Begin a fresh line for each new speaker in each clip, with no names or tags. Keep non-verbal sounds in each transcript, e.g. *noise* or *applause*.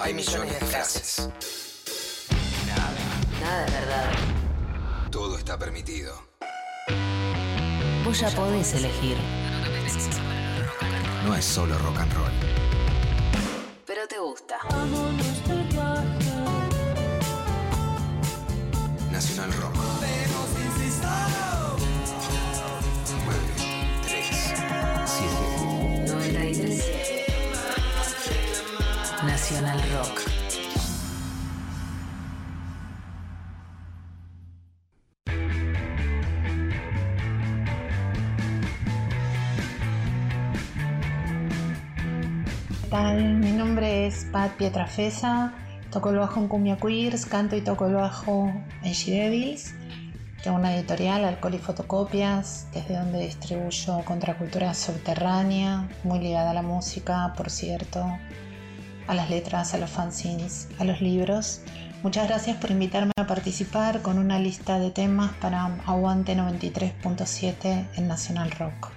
Hay millones de frases.
Nada. Nada es verdad.
Todo está permitido.
Vos ya podés elegir.
No es solo rock and roll.
Pero te gusta.
Nacional Rock.
Nacional Rock.
¿Qué tal? Mi nombre es Pat Pietrafesa, toco el bajo en Cumbia Queers, canto y toco el bajo en She Devils. Tengo una editorial, Alcohol y Fotocopias, desde donde distribuyo contracultura subterránea, muy ligada a la música, por cierto, a las letras, a los fanzines, a los libros. Muchas gracias por invitarme a participar con una lista de temas para Aguante 93.7 en Nacional Rock.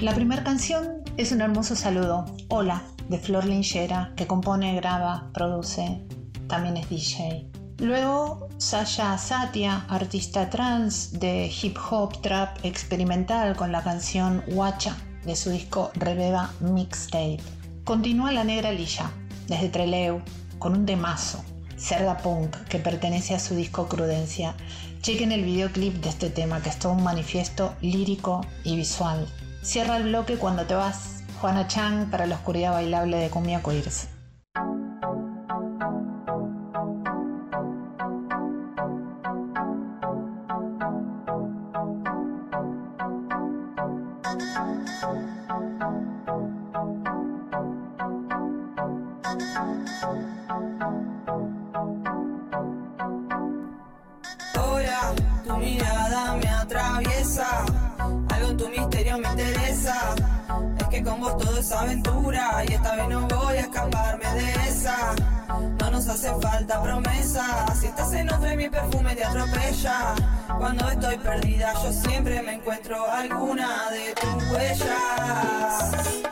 La primera canción es un hermoso saludo, Hola, de Flor Lingera, que compone, graba, produce, también es DJ. Luego, Sasha Satia, artista trans de hip hop trap experimental con la canción Wacha de su disco Rebeba Mixtape. Continúa La Negra Lilla, desde Treleu, con un temazo, Cerda Punk, que pertenece a su disco Crudencia. Chequen el videoclip de este tema, que es todo un manifiesto lírico y visual. Cierra el bloque cuando te vas, Juana Chang para la oscuridad bailable de Cumbia Queers.
Ahora tu mirada me atraviesa, algo en tu misterio me interesa. Es que con vos todo es aventura y esta vez no voy a escaparme de esa. No nos hace falta promesa, si estás en otra y mi perfume te atropella. Cuando estoy perdida yo siempre me encuentro alguna de tus huellas.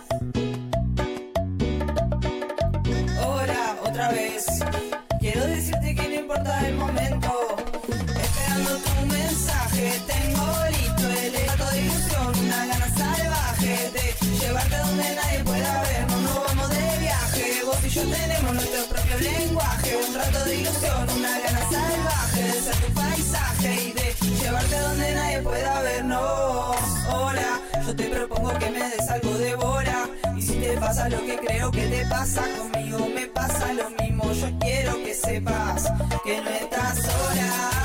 Quiero decirte que no importa el momento. Esperando tu mensaje, tengo listo el rato de ilusión, una gana salvaje de llevarte donde nadie pueda vernos. Nos vamos de viaje, vos y yo tenemos nuestro propio lenguaje. Un rato de ilusión, una gana salvaje de ser tu paisaje y de llevarte donde nadie pueda vernos. Hola, yo te propongo que me des algo de bora. Y si te pasa lo que creo que te pasa conmigo, me pasa lo mismo. Yo quiero que sepas que no estás sola.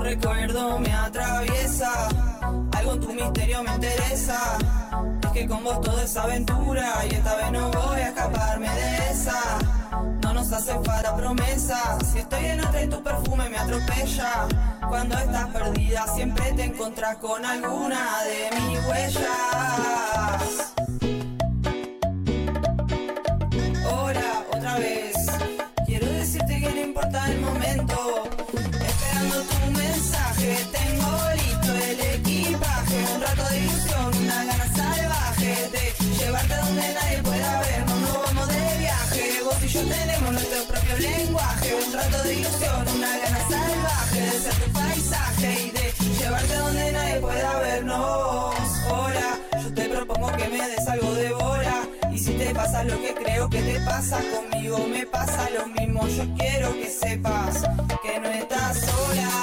Recuerdo me atraviesa, algo en tu misterio me interesa. Que con vos todo es aventura y esta vez no voy a escaparme de esa. No nos hace falta promesa, si estoy en otra y tu perfume me atropella. Cuando estás perdida siempre te encontrás con alguna de mis huellas. Rato de ilusión, una gana salvaje de ser tu paisaje y de llevarte donde nadie pueda vernos. Ahora, yo te propongo que me des algo de bora. Y si te pasa lo que creo que te pasa conmigo, me pasa lo mismo. Yo quiero que sepas que no estás sola.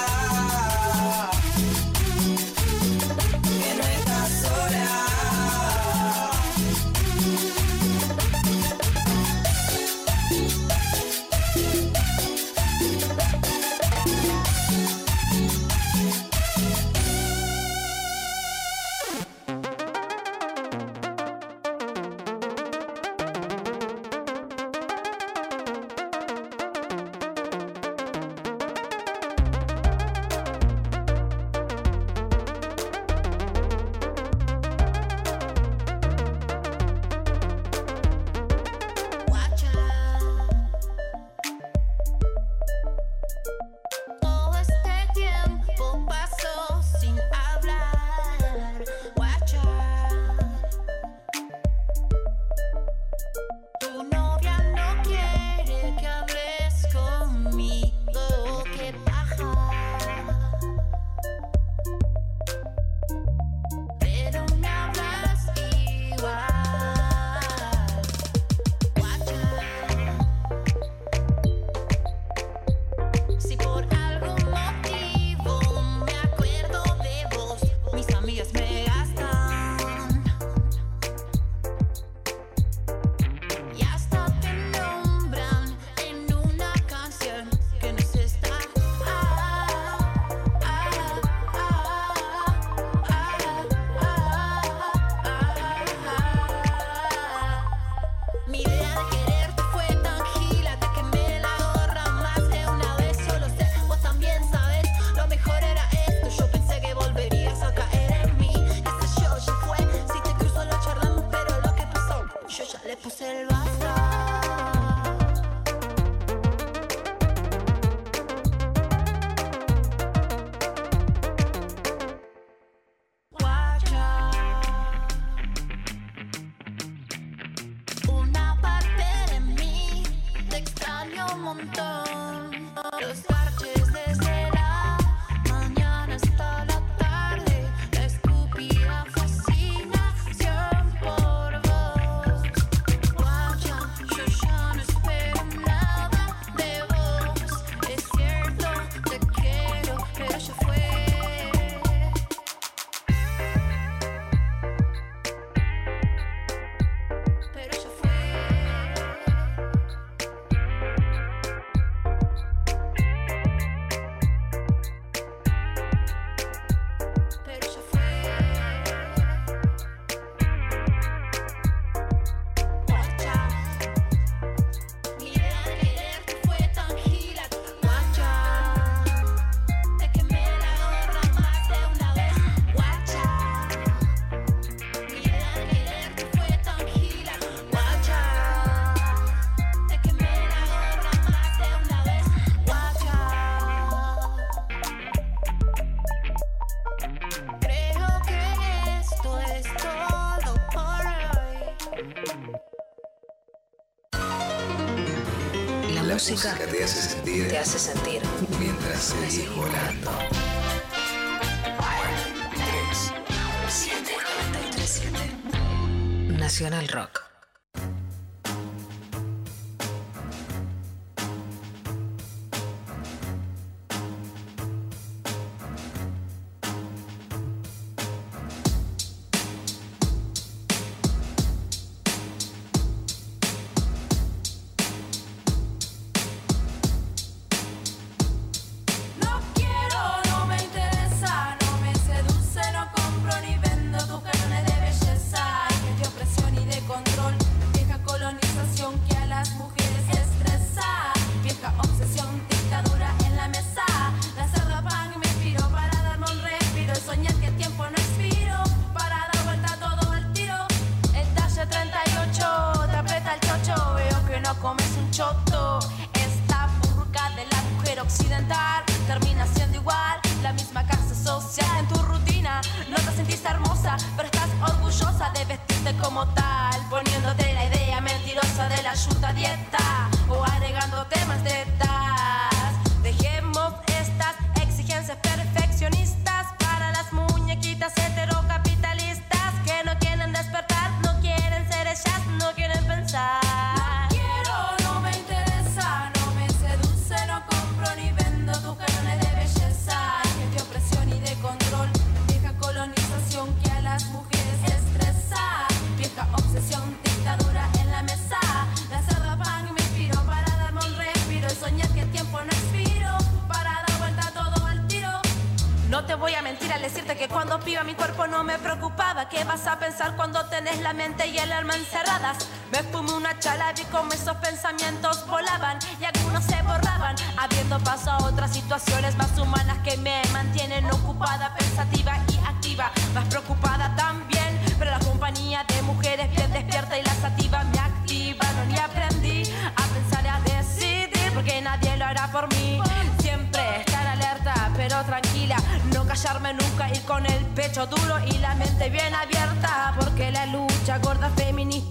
la mente y el alma encerradas. Me fumé una chala, vi cómo esos pensamientos volaban y algunos se borraban, abriendo paso a otras situaciones más humanas que me mantienen ocupada, pensativa y activa, más preocupada también. Pero la compañía de mujeres bien despierta y las activa me activaron y aprendí a pensar y a decidir, porque nadie lo hará por mí. Siempre estar alerta, pero tranquila, no callarme nunca, ir con el pecho duro y la mente bien abierta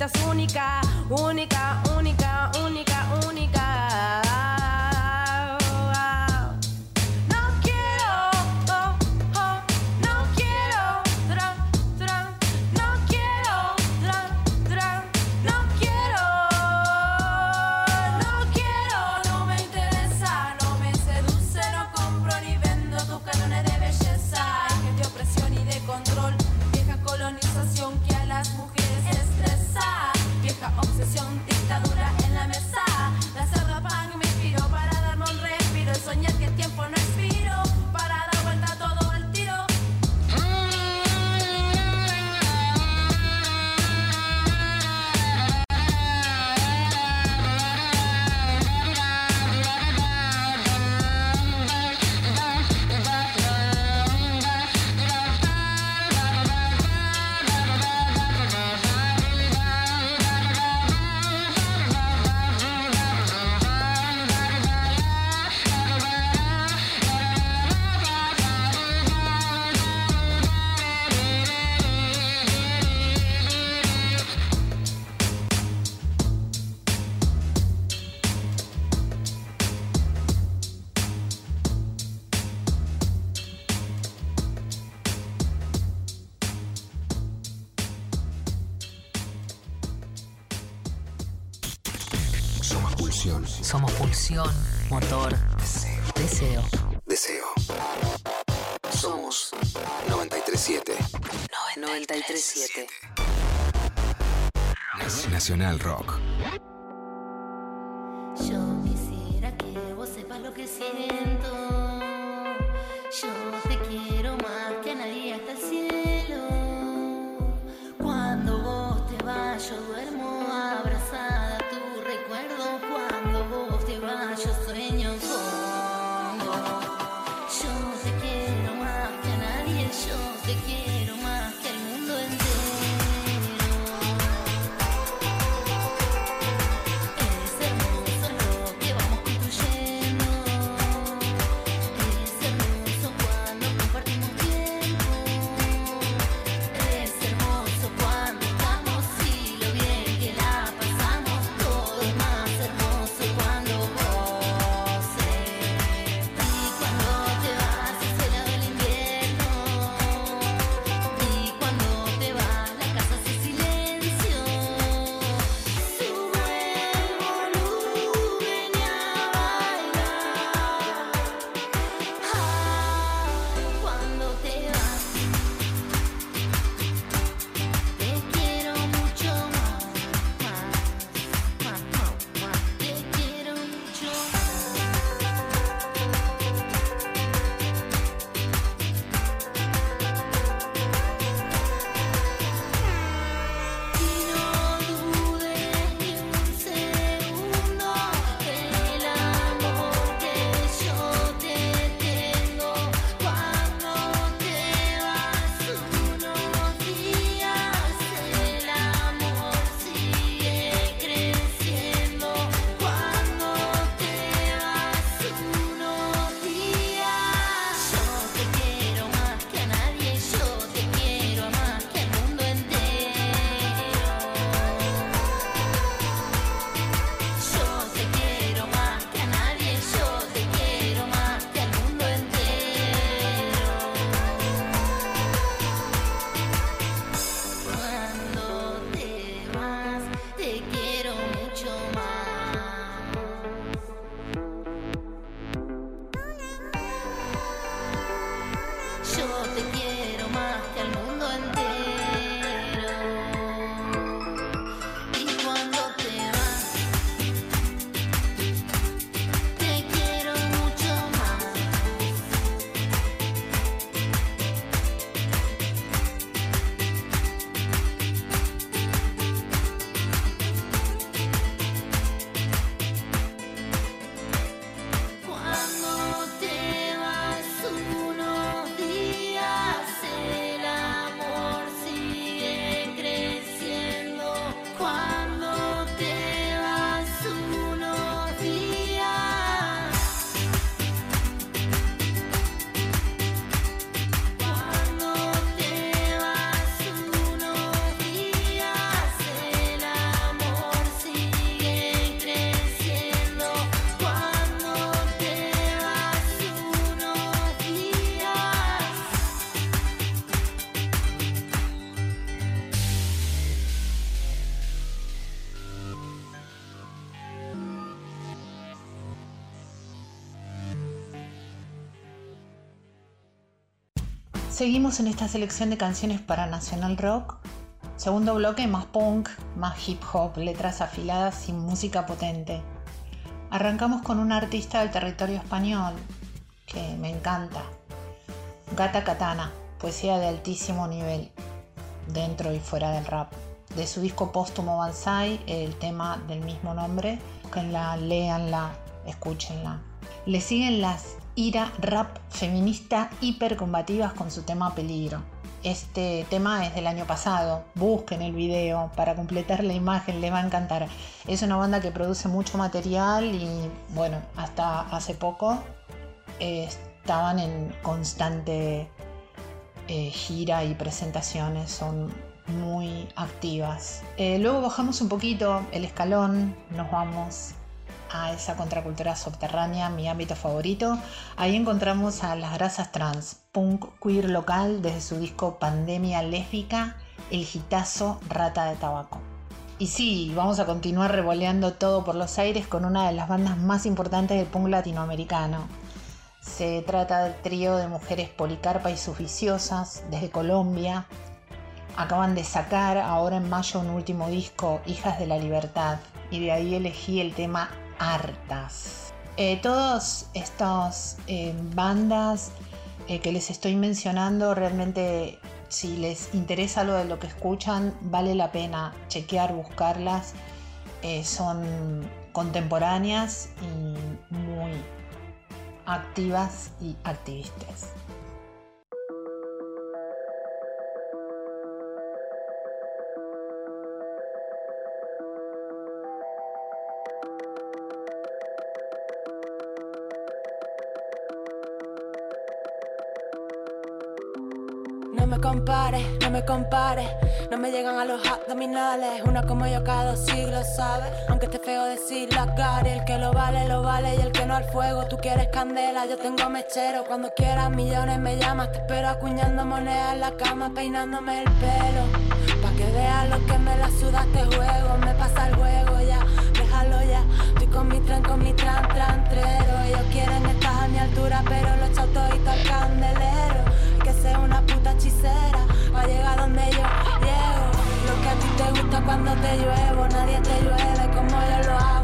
citas
únicas.
Nacional Rock.
Seguimos en esta selección de canciones para Nacional Rock. Segundo bloque, más punk, más hip hop, letras afiladas y música potente. Arrancamos con un artista del territorio español que me encanta. Gata Katana, poesía de altísimo nivel, dentro y fuera del rap. De su disco póstumo Banzai, el tema del mismo nombre, la léanla, escúchenla. Le siguen las ira rap feminista hipercombativas con su tema Peligro. Este tema es del año pasado, busquen el video para completar la imagen, les va a encantar. Es una banda que produce mucho material y bueno, hasta hace poco eh, estaban en constante eh, gira y presentaciones, son muy activas. Eh, luego bajamos un poquito el escalón, nos vamos a esa contracultura subterránea, mi ámbito favorito. Ahí encontramos a las grasas trans, punk queer local desde su disco Pandemia Lésbica, el gitazo Rata de Tabaco. Y sí, vamos a continuar revoleando todo por los aires con una de las bandas más importantes del punk latinoamericano. Se trata del trío de mujeres Policarpa y sus viciosas desde Colombia. Acaban de sacar ahora en mayo un último disco, Hijas de la Libertad, y de ahí elegí el tema hartas. Eh, todas estas eh, bandas eh, que les estoy mencionando, realmente si les interesa lo de lo que escuchan, vale la pena chequear, buscarlas. son contemporáneas y muy activas y activistas.
Compares, no me compares. No me llegan a los abdominales. Una como yo cada dos siglos, ¿sabes? Aunque esté feo decir la cara. El que lo vale, lo vale. Y el que no al fuego, tú quieres candela. Yo tengo mechero. Cuando quieras millones me llamas. Te espero acuñando monedas en la cama, peinándome el pelo. Pa' que veas lo que me la sudaste juego. Me pasa el juego ya, déjalo ya. Estoy con mi tren, con mi tran, trantrero. Ellos quieren estar a mi altura, pero los echado todo al candelero una puta hechicera para llegar donde yo llego. Lo que a ti te gusta cuando te lluevo, nadie te llueve como yo lo hago.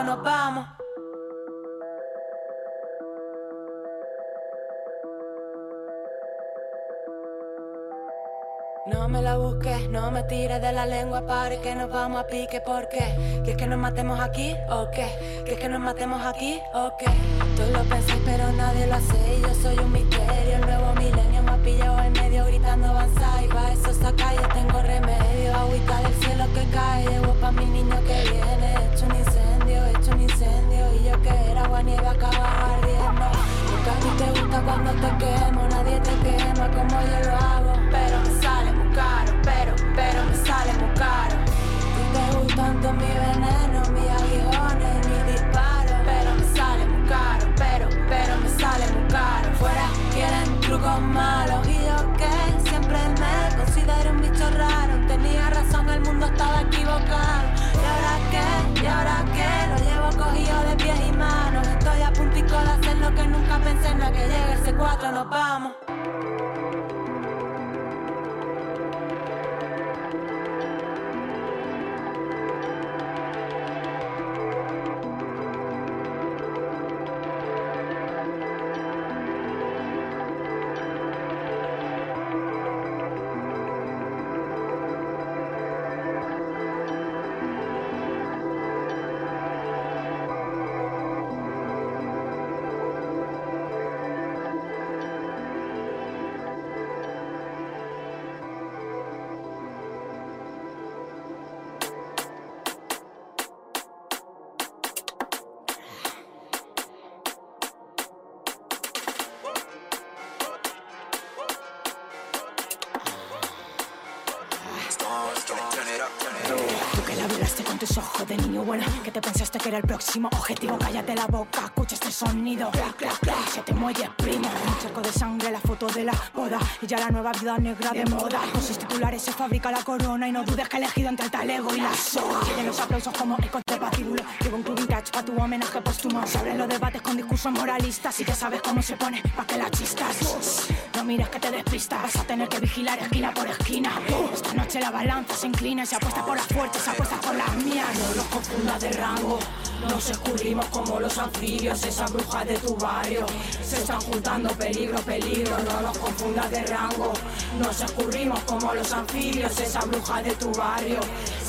El C4, nos vamos. No me la busques, no me tires de la lengua, pare que nos vamos a pique, ¿por qué? ¿Quieres que nos matemos aquí o qué? ¿Quieres que nos matemos aquí o qué? Lo pensé pero nadie lo hace y yo soy un misterio, el nuevo milenio me ha pillado en medio gritando avanza y va eso saca yo tengo remedio, agüita del cielo que cae, llevo pa' mi niño que viene, hecho un un incendio y yo que era agua nieve acaba ardiendo, porque a ti te gusta cuando te quemo, nadie te quema como yo lo hago, pero me sale caro, pero, pero me sale muy caro. Si te gustan tanto mi veneno, mis aguijones, mi disparo, pero me sale muy caro, pero, pero me sale muy caro. Fuera quieren trucos malos y yo que siempre me considero un bicho raro. Tenía razón, el mundo estaba equivocado. ¿Y ahora qué? Lo llevo cogido de pies y manos. Estoy a puntico de hacer lo que nunca pensé en la que llegue ese 4 nos vamos.
De niño bueno Que te pensaste que era el próximo objetivo. Cállate la boca, escucha este sonido. Clac, clac, clac, se te muelle primo. Un charco de sangre, la foto de la boda. Y ya la nueva vida negra de moda. Con sus titulares se fabrica la corona Y no dudes que he elegido entre el talego y la soga. Tienen los aplausos como ecos de patíbulo. Llevo un vintage pa' tu homenaje póstumo. Se abren los debates con discursos moralistas Y ya sabes cómo se pone pa' que la chistas No mires que te despistas Vas a tener que vigilar esquina por esquina Esta noche la balanza se inclina se apuesta por las fuertes, se apuesta por las mías No los confundas de rango nos escurrimos como los anfibios, esa bruja de tu barrio. Se están juntando peligro, peligro, no nos confundas de rango. Nos escurrimos como los anfibios, esa bruja de tu barrio.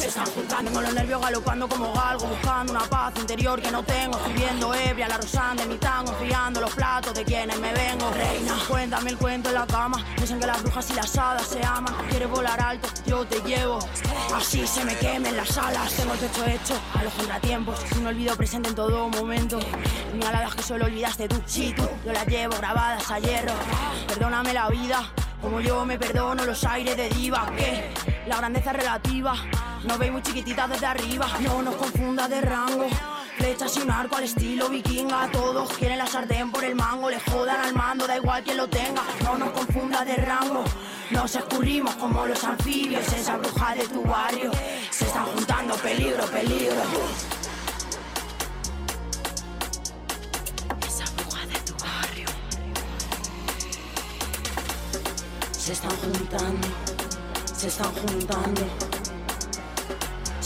Se están juntando
Tengo los nervios galopando como galgo, buscando una paz interior que no tengo. Escribiendo ebria, la rosanda de mi tango, enfriando los platos de quienes me vengo. Reina, cuéntame el cuento en la cama. Dicen que las brujas y las hadas se aman. Quieres volar alto, yo te llevo. Así se me quemen las alas. Tengo el techo hecho a los contratiempos. Un olvido presente en todo momento. Puñaladas que solo olvidaste tú. Sí, tú, yo las llevo grabadas a hierro. Perdóname la vida. Como yo me perdono los aires de diva, que la grandeza relativa. No veis muy chiquitita desde arriba, no nos confunda de rango. Flechas y un arco al estilo vikinga. Todos quieren la sartén por el mango. Le jodan al mando, da igual quien lo tenga. No nos confunda de rango. Nos escurrimos como los anfibios. Esa bruja de tu barrio. Se están juntando peligro, peligro. Esa bruja de tu barrio. Se están juntando. Se están juntando.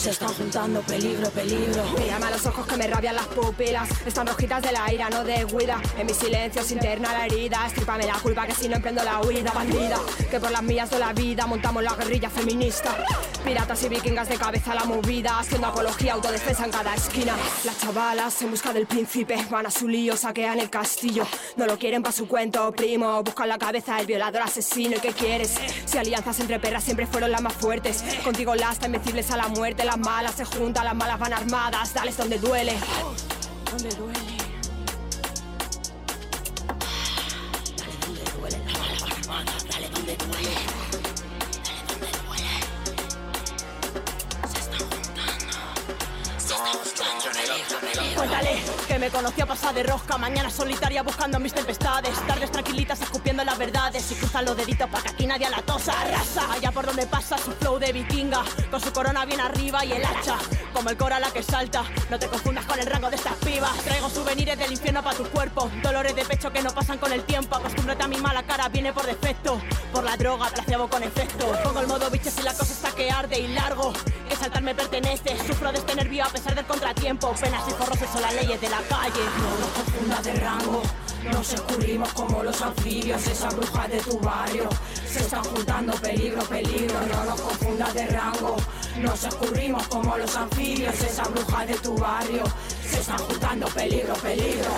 Se están juntando peligro, peligro.
Mírame a los ojos que me rabian las pupilas. Están rojitas de la ira, no de huida. En mi silencio se interna la herida. Estrípame la culpa que si no emprendo la huida bandida. Que por las mías de la vida montamos la guerrilla feminista. Piratas y vikingas de cabeza a la movida. Haciendo apología, autodefensa en cada esquina. Las chavalas en busca del príncipe Van a su lío, saquean el castillo. No lo quieren pa' su cuento, primo. Buscan la cabeza del violador asesino. ¿Y qué quieres? Si alianzas entre perras siempre fueron las más fuertes. Contigo las invencibles a la muerte Las malas se juntan, las malas van armadas. Dales donde Donde duele me conocí a pasar de rosca Mañana solitaria buscando mis tempestades. Tardes tranquilitas escupiendo las verdades. Y cruzan los deditos para que aquí nadie la tosa Arrasa. Allá por donde pasa su flow de vikinga Con su corona bien arriba y el hacha. Como el cora la que salta No te confundas con el rango de estas pibas. Traigo souvenirs del infierno para tu cuerpo Dolores de pecho que no pasan con el tiempo. Acostúmbrate a mi mala cara, viene por defecto. Por la droga, placebo con efecto. Pongo el modo biches y la cosa está que arde y largo. Que saltar me pertenece Sufro de este nervio a pesar del contratiempo. Penas y forros son las leyes de la calle No nos confundas de rango nos escurrimos como los anfibios, esa bruja de tu barrio. Se están juntando peligro, peligro, no nos confundas de rango. Nos escurrimos como los anfibios, esa bruja de tu barrio. Se están juntando peligro, peligro.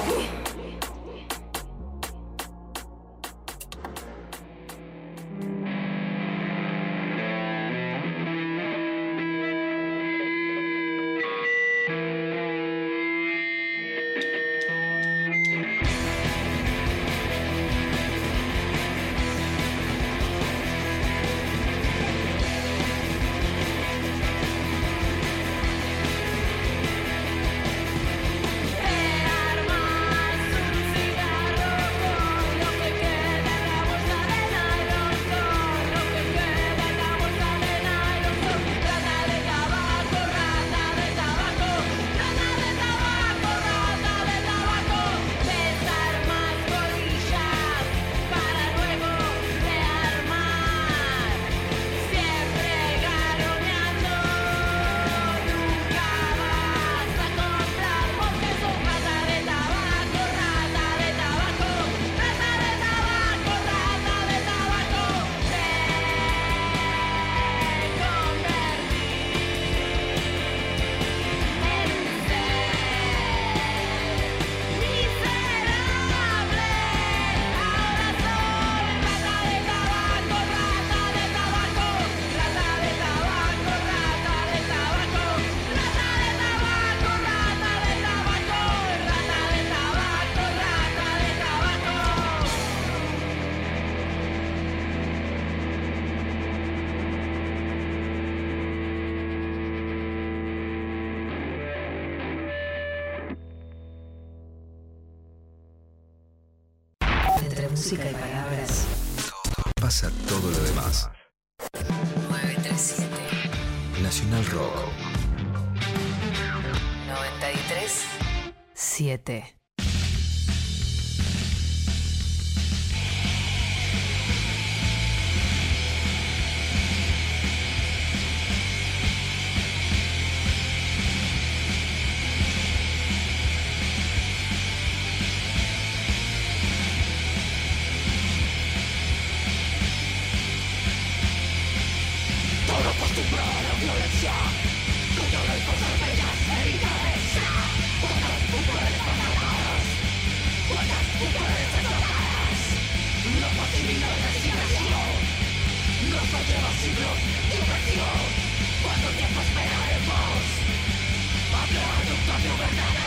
Música y palabras.
Pasa todo lo demás.
937
Nacional Rock.
93 7 siglos invertidos,
¿cuánto
tiempo esperaremos? Hablar de un cambio verdadero.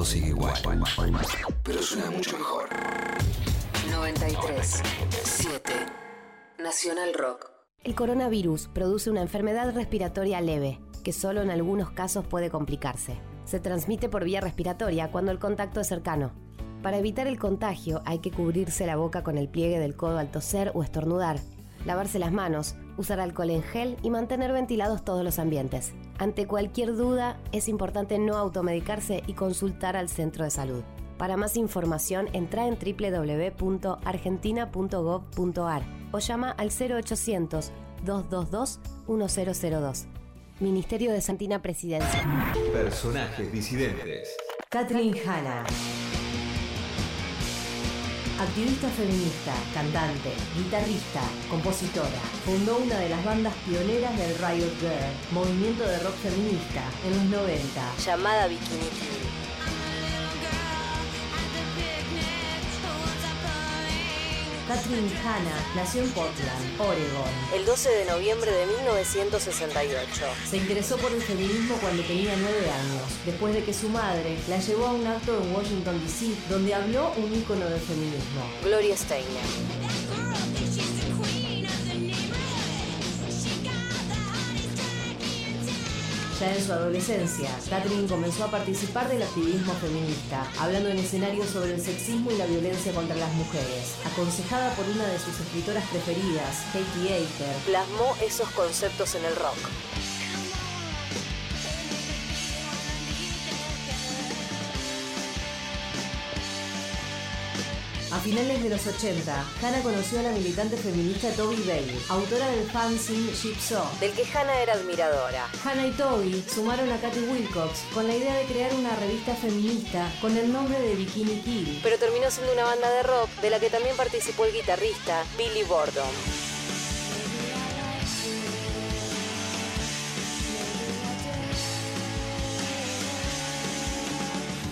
Todo sigue igual. Pero suena mucho mejor.
93 7 Nacional Rock.
El coronavirus produce una enfermedad respiratoria leve, que solo en algunos casos puede complicarse. Se transmite por vía respiratoria cuando el contacto es cercano. Para evitar el contagio hay que cubrirse la boca con el pliegue del codo al toser o estornudar, lavarse las manos, usar alcohol en gel y mantener ventilados todos los ambientes. Ante cualquier duda, es importante no automedicarse y consultar al centro de salud. Para más información, entra en www.argentina.gov.ar o llama al 0800 222 1002. Ministerio de Santina Presidencia.
Personajes disidentes.
Kathleen Hanna. Activista feminista, cantante, guitarrista, compositora, fundó una de las bandas pioneras del Riot Girl, movimiento de rock feminista, en los 90, llamada Bikini Kathleen Hanna nació en Portland, Oregon, el 12 de noviembre de 1968. Se interesó por el feminismo cuando tenía nueve años, después de que su madre la llevó a un acto en Washington, D.C., donde habló un ícono del feminismo, Gloria Steinem. Ya en su adolescencia, Catherine comenzó a participar del activismo feminista, hablando en escenarios sobre el sexismo y la violencia contra las mujeres. Aconsejada por una de sus escritoras preferidas, Katie Aker, plasmó esos conceptos en el rock. A finales de los 80, Hannah conoció a la militante feminista Toby Bailey, autora del fanzine Gypsy, del que Hannah era admiradora. Hannah y Toby sumaron a Katy Wilcox con la idea de crear una revista feminista con el nombre de Bikini Kill, pero terminó siendo una banda de rock de la que también participó el guitarrista Billy Bordon.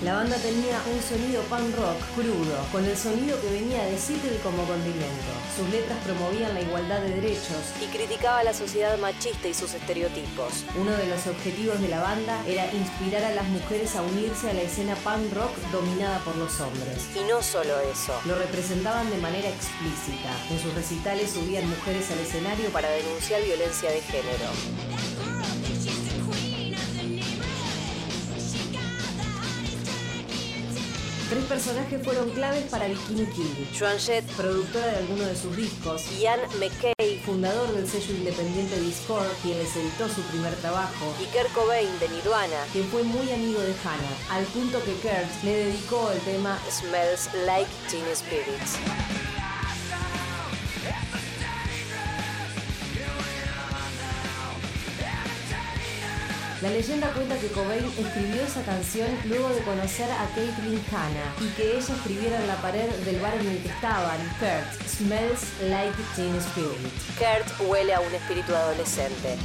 La banda tenía un sonido punk rock crudo, con el sonido que venía de Seattle como condimento. Sus letras promovían la igualdad de derechos y criticaba a la sociedad machista y sus estereotipos. Uno de los objetivos de la banda era inspirar a las mujeres a unirse a la escena punk rock dominada por los hombres. Y no solo eso, lo representaban de manera explícita. En sus recitales subían mujeres al escenario para denunciar violencia de género. Tres personajes fueron claves para Bikini Kill. Joan Jett, productora de algunos de sus discos. Ian McKay, fundador del sello independiente Discord, quien les editó su primer trabajo. Y Kurt Cobain de Nirvana, quien fue muy amigo de Hannah, al punto que Kurt le dedicó el tema Smells Like Teen Spirits. La leyenda cuenta que Cobain escribió esa canción luego de conocer a Caitlyn Hanna y que ella escribiera en la pared del bar en el que estaban, Kurt, smells like teen spirit. Kurt huele a un espíritu adolescente.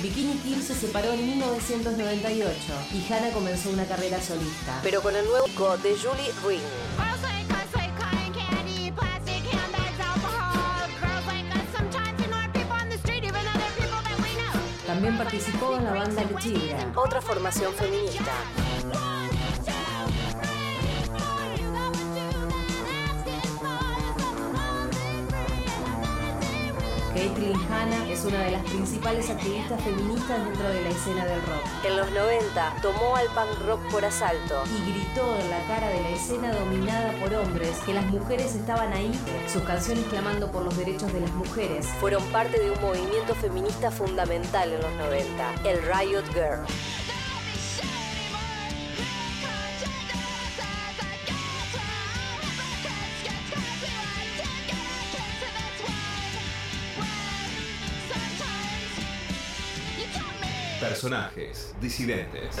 Bikini Kill se separó en 1998 y Hannah comenzó una carrera solista, pero con el nuevo disco de Julie Ring. Participó en la banda Letiga, otra formación feminista. Caitlyn Hanna es una de las principales activistas feministas dentro de la escena del rock. En los 90 tomó al punk rock por asalto y gritó en la cara de la escena dominada por hombres que las mujeres estaban ahí. Sus canciones clamando por los derechos de las mujeres fueron parte de un movimiento feminista fundamental en los 90, el Riot Girl.
Personajes disidentes.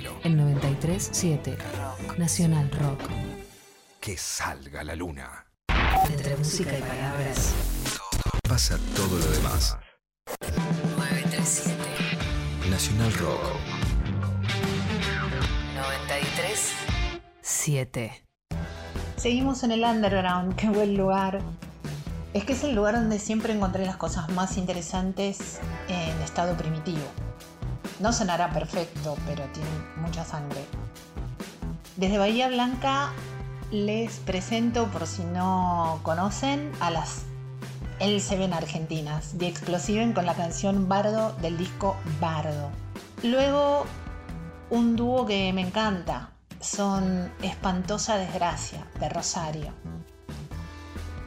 D'Angelo.
En 93.7 Nacional Rock.
Que salga la luna.
Entre música y palabras.
Pasa todo lo demás.
937
Nacional Rock.
93.7
Seguimos en el underground, qué buen lugar. Es que es el lugar donde siempre encontré las cosas más interesantes en estado primitivo. No sonará perfecto, pero tiene mucha sangre. Desde Bahía Blanca les presento, por si no conocen, a las El se ven argentinas, The Explosiven con la canción Bardo del disco Bardo. Luego, un dúo que me encanta, son Espantosa Desgracia, de Rosario.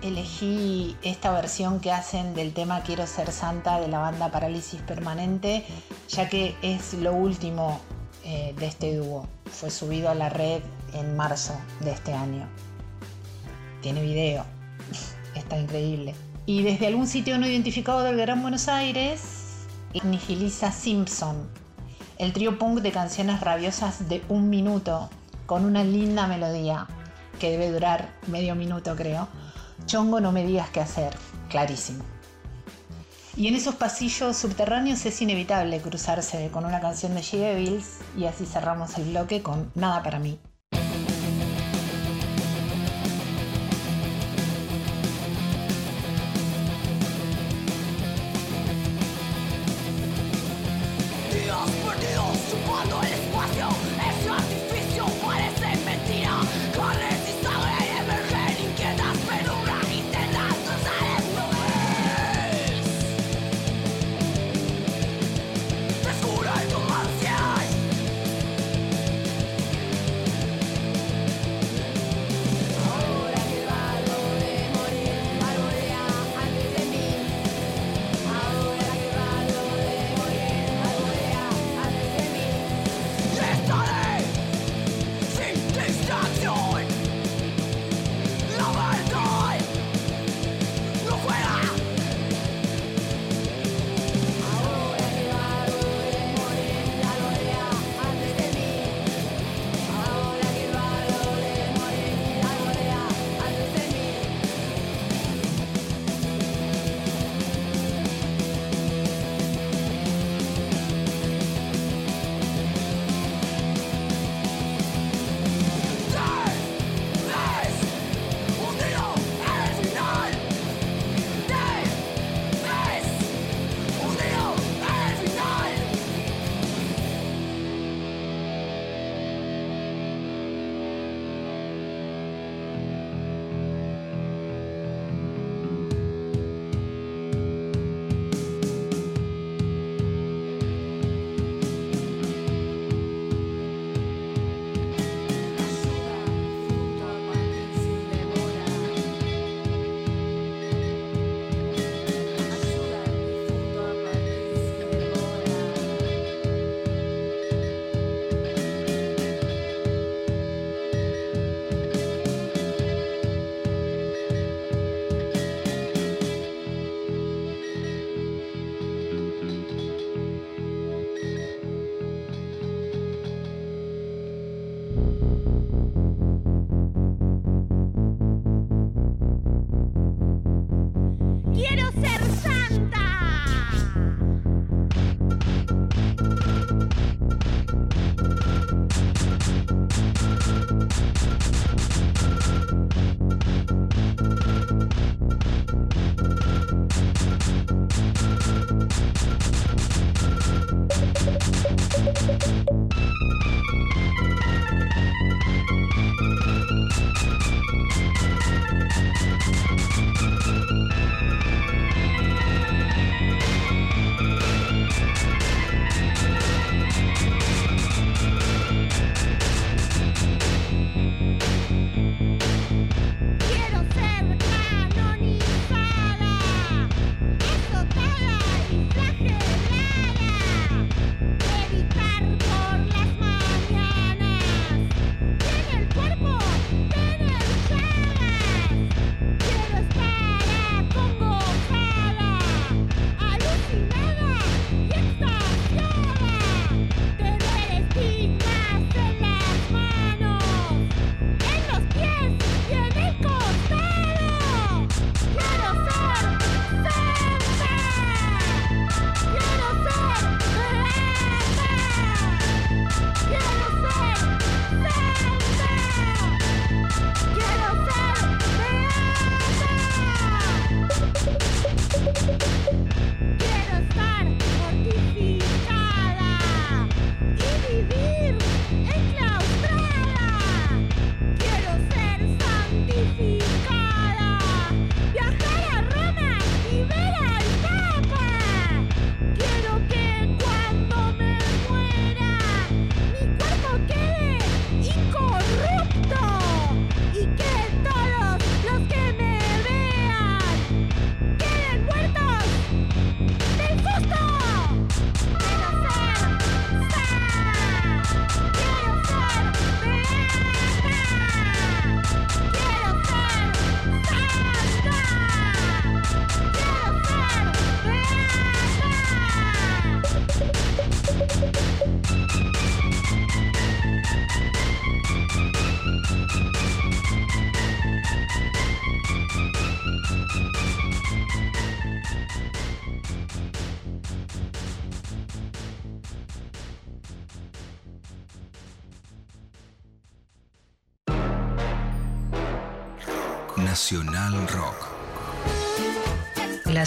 Elegí esta versión que hacen del tema Quiero ser santa de la banda Parálisis Permanente, ya que es lo último eh, de este dúo. Fue subido a la red en marzo de este año. Tiene video, *laughs* está increíble. Y desde algún sitio no identificado del Gran Buenos Aires, Nihiliza Simpson, el trío punk de canciones rabiosas de un minuto, con una linda melodía, que debe durar medio minuto creo. Chongo, no me digas qué hacer, clarísimo. Y en esos pasillos subterráneos es inevitable cruzarse con una canción de G. Devils y así cerramos el bloque con Nada para mí.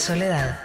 Soledad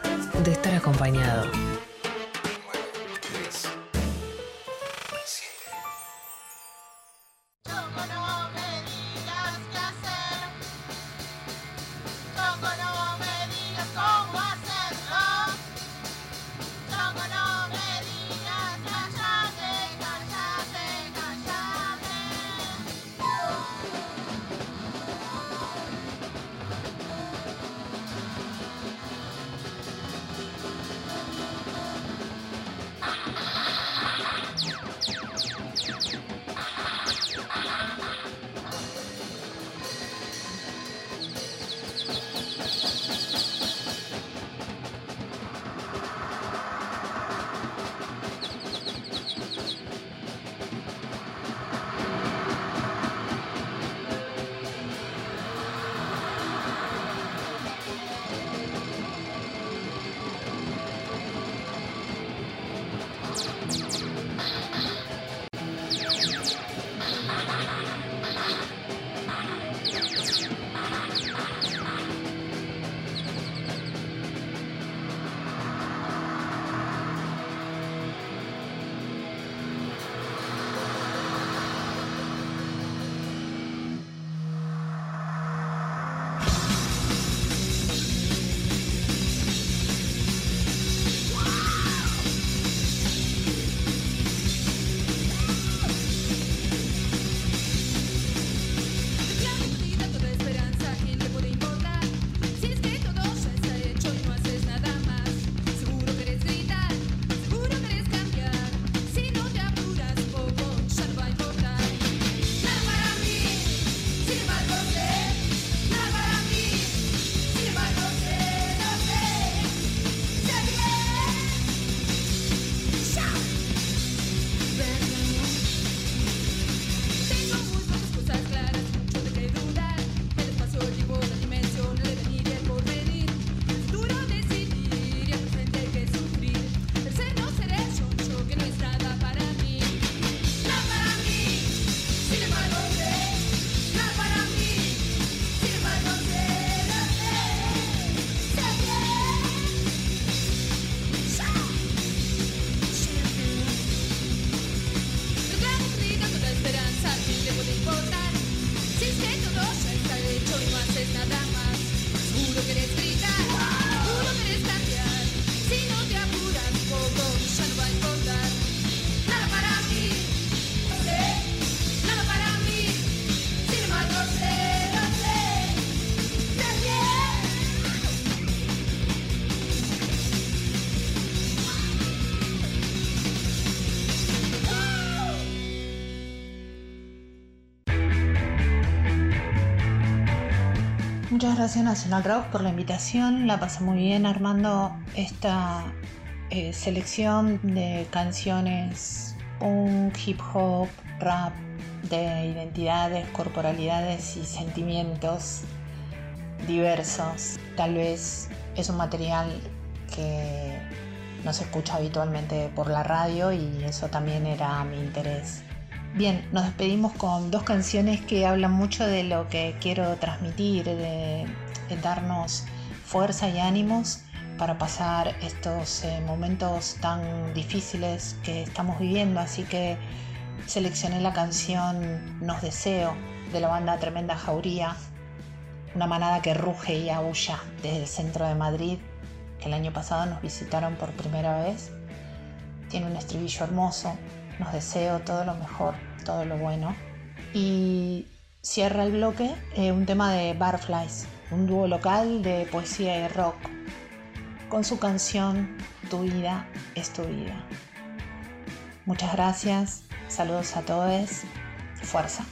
Gracias Nacional Rock por la invitación. La pasé muy bien armando esta eh, selección de canciones punk, hip hop, rap, de identidades, corporalidades y sentimientos diversos. Tal vez es un material que no se escucha habitualmente por la radio y eso también era mi interés. Bien, nos despedimos con dos canciones que hablan mucho de lo que quiero transmitir, de, darnos fuerza y ánimos para pasar estos eh, momentos tan difíciles que estamos viviendo. Así que seleccioné la canción Nos Deseo de la banda Tremenda Jauría, una manada que ruge y aúlla desde el centro de Madrid, que el año pasado nos visitaron por primera vez. Tiene un estribillo hermoso, nos deseo todo lo mejor, todo lo bueno. Y cierra el bloque eh, un tema de Barflies, un dúo local de poesía y rock, con su canción Tu vida es tu vida. Muchas gracias, saludos a todos, fuerza.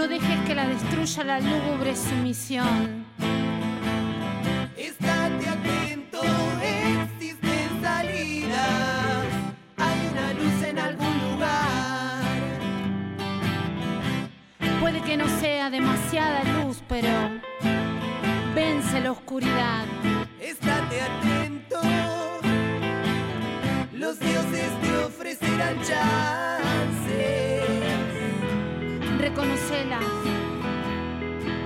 No
dejes que la destruya la lúgubre sumisión.
Estate atento, existen salidas. Hay una luz en algún lugar.
Puede que no sea demasiada luz, pero vence la oscuridad.
Estate atento. Los dioses te ofrecerán chances.
Reconocelas,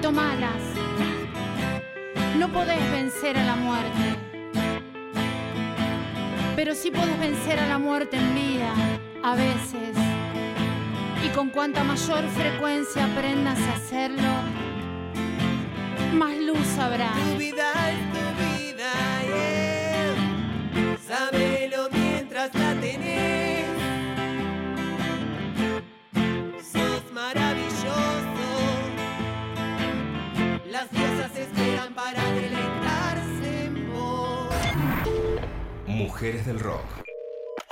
tomalas. No podés vencer a la muerte, pero sí podés vencer a la muerte en vida, a veces. Y con cuanta mayor frecuencia aprendas a hacerlo, más luz habrá.
Tu vida es tu vida, yeah. Sábelo mientras la tenés. Para deleitarse en vos.
Mujeres del rock.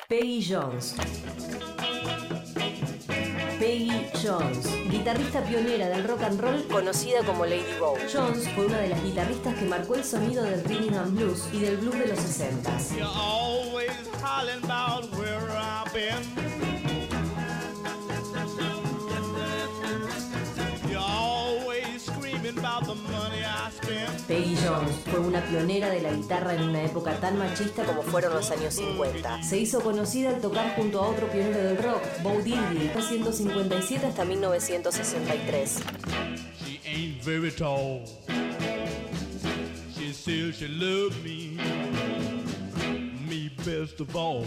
Peggy Jones. Peggy Jones, guitarrista pionera del rock and roll conocida como Lady Bow. Jones fue una de las guitarristas que marcó el sonido del rhythm and blues y del blues de los 60s. Peggy Jones fue una pionera de la guitarra en una época tan machista como fueron los años 50. Se hizo conocida al tocar junto a otro pionero del rock, Bo Diddley, 1957 hasta 1963.
She ain't very tall. She says she loves me, me best of all.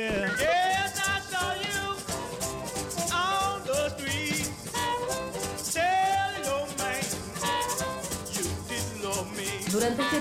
yeah. Yeah.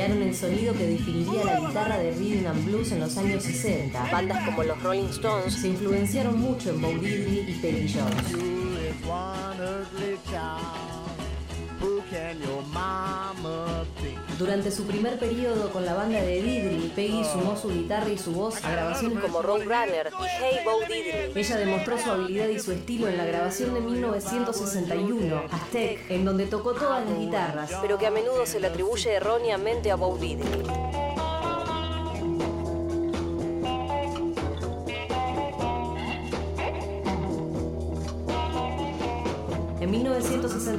Crearon el sonido que definiría la guitarra de rhythm and blues en los años 60. Bandas como los Rolling Stones se influenciaron mucho en Bo Diddley y Peggy Jones. Durante su primer periodo con la banda de Diddley, Peggy sumó su guitarra y su voz a grabaciones como Roadrunner y Hey Bo Diddley. Ella demostró su habilidad y su estilo en la grabación de 1961, Aztec, en donde tocó todas las guitarras, pero que a menudo se le atribuye erróneamente a Bo Diddley.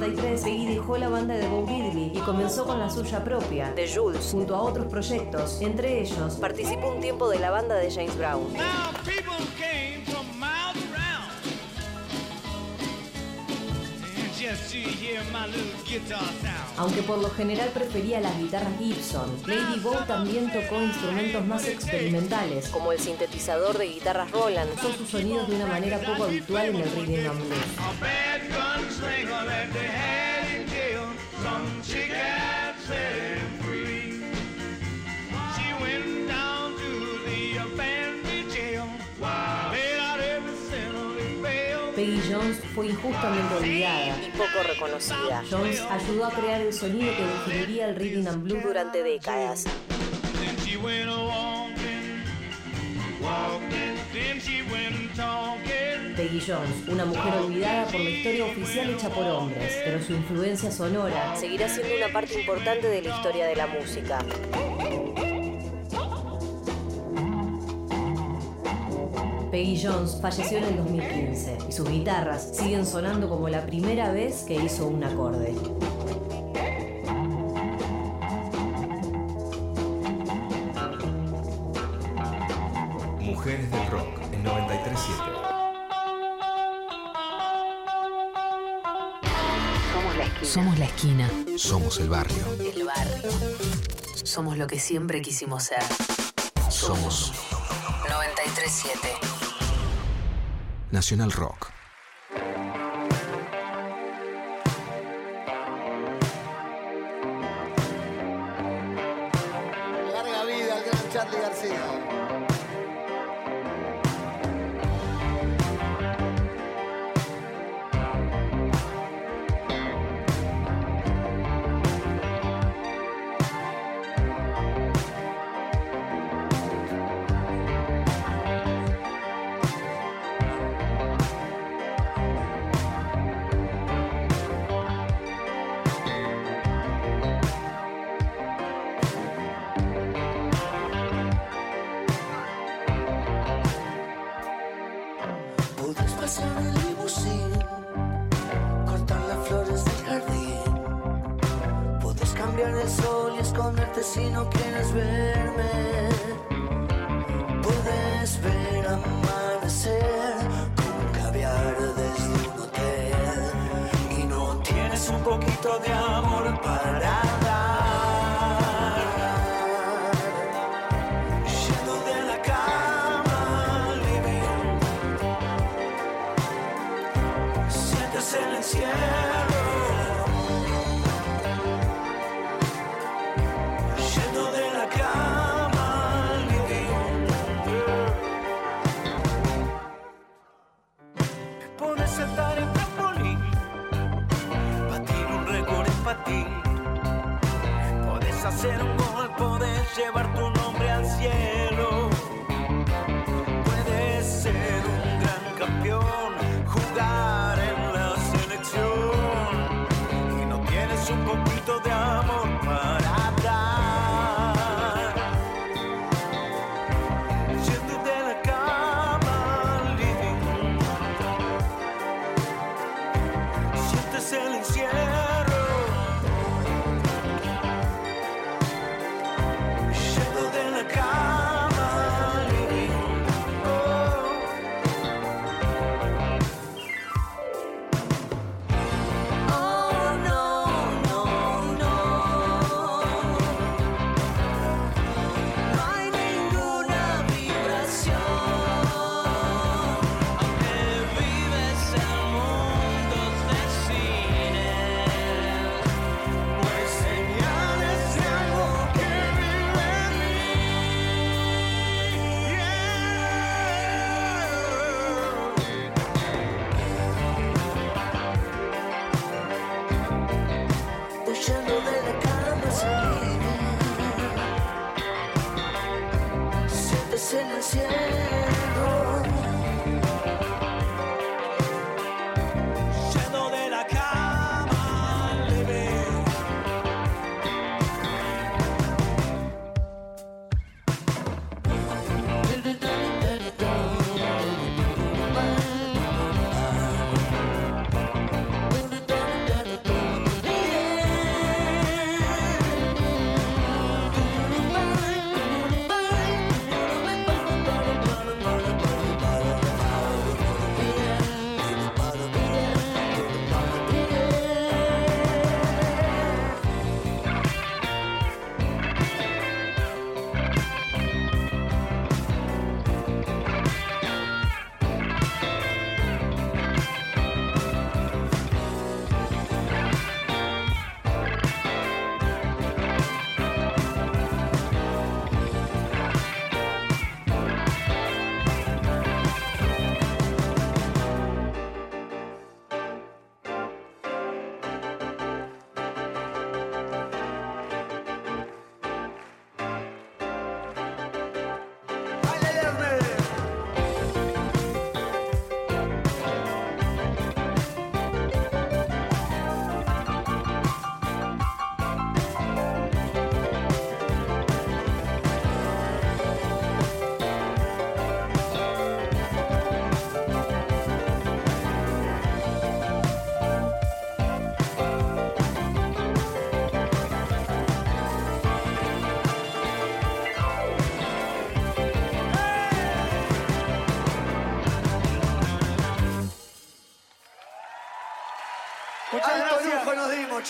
1963, Peggy dejó la banda de Bo Diddley y comenzó con la suya propia, The Jules, junto a otros proyectos. Entre ellos, participó un tiempo de la banda de James Brown.
Now
Aunque por lo general prefería las guitarras Gibson, Lady Bo también tocó instrumentos más experimentales, como el sintetizador de guitarras Roland. Usó sus sonidos de una manera poco habitual en el rhythm and blues. Fue injustamente olvidada y poco reconocida. Jones ayudó a crear el sonido que definiría el rhythm and blues durante décadas. Peggy Jones, una mujer olvidada por la historia oficial hecha por hombres, pero su influencia sonora seguirá siendo una parte importante de la historia de la música. Peggy Jones falleció en el 2015 y sus guitarras siguen sonando como la primera vez que hizo un acorde.
Mujeres del Rock en 937.
Somos la esquina. Somos la esquina.
Somos el barrio.
El barrio. Somos lo que siempre quisimos ser.
Somos
937.
Nacional Rock.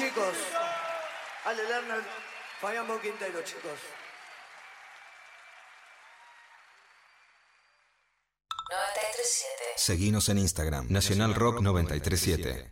chicos. Ale Lerner, Fabián Quintero, chicos.
Seguimos en Instagram, Nacional Rock 937.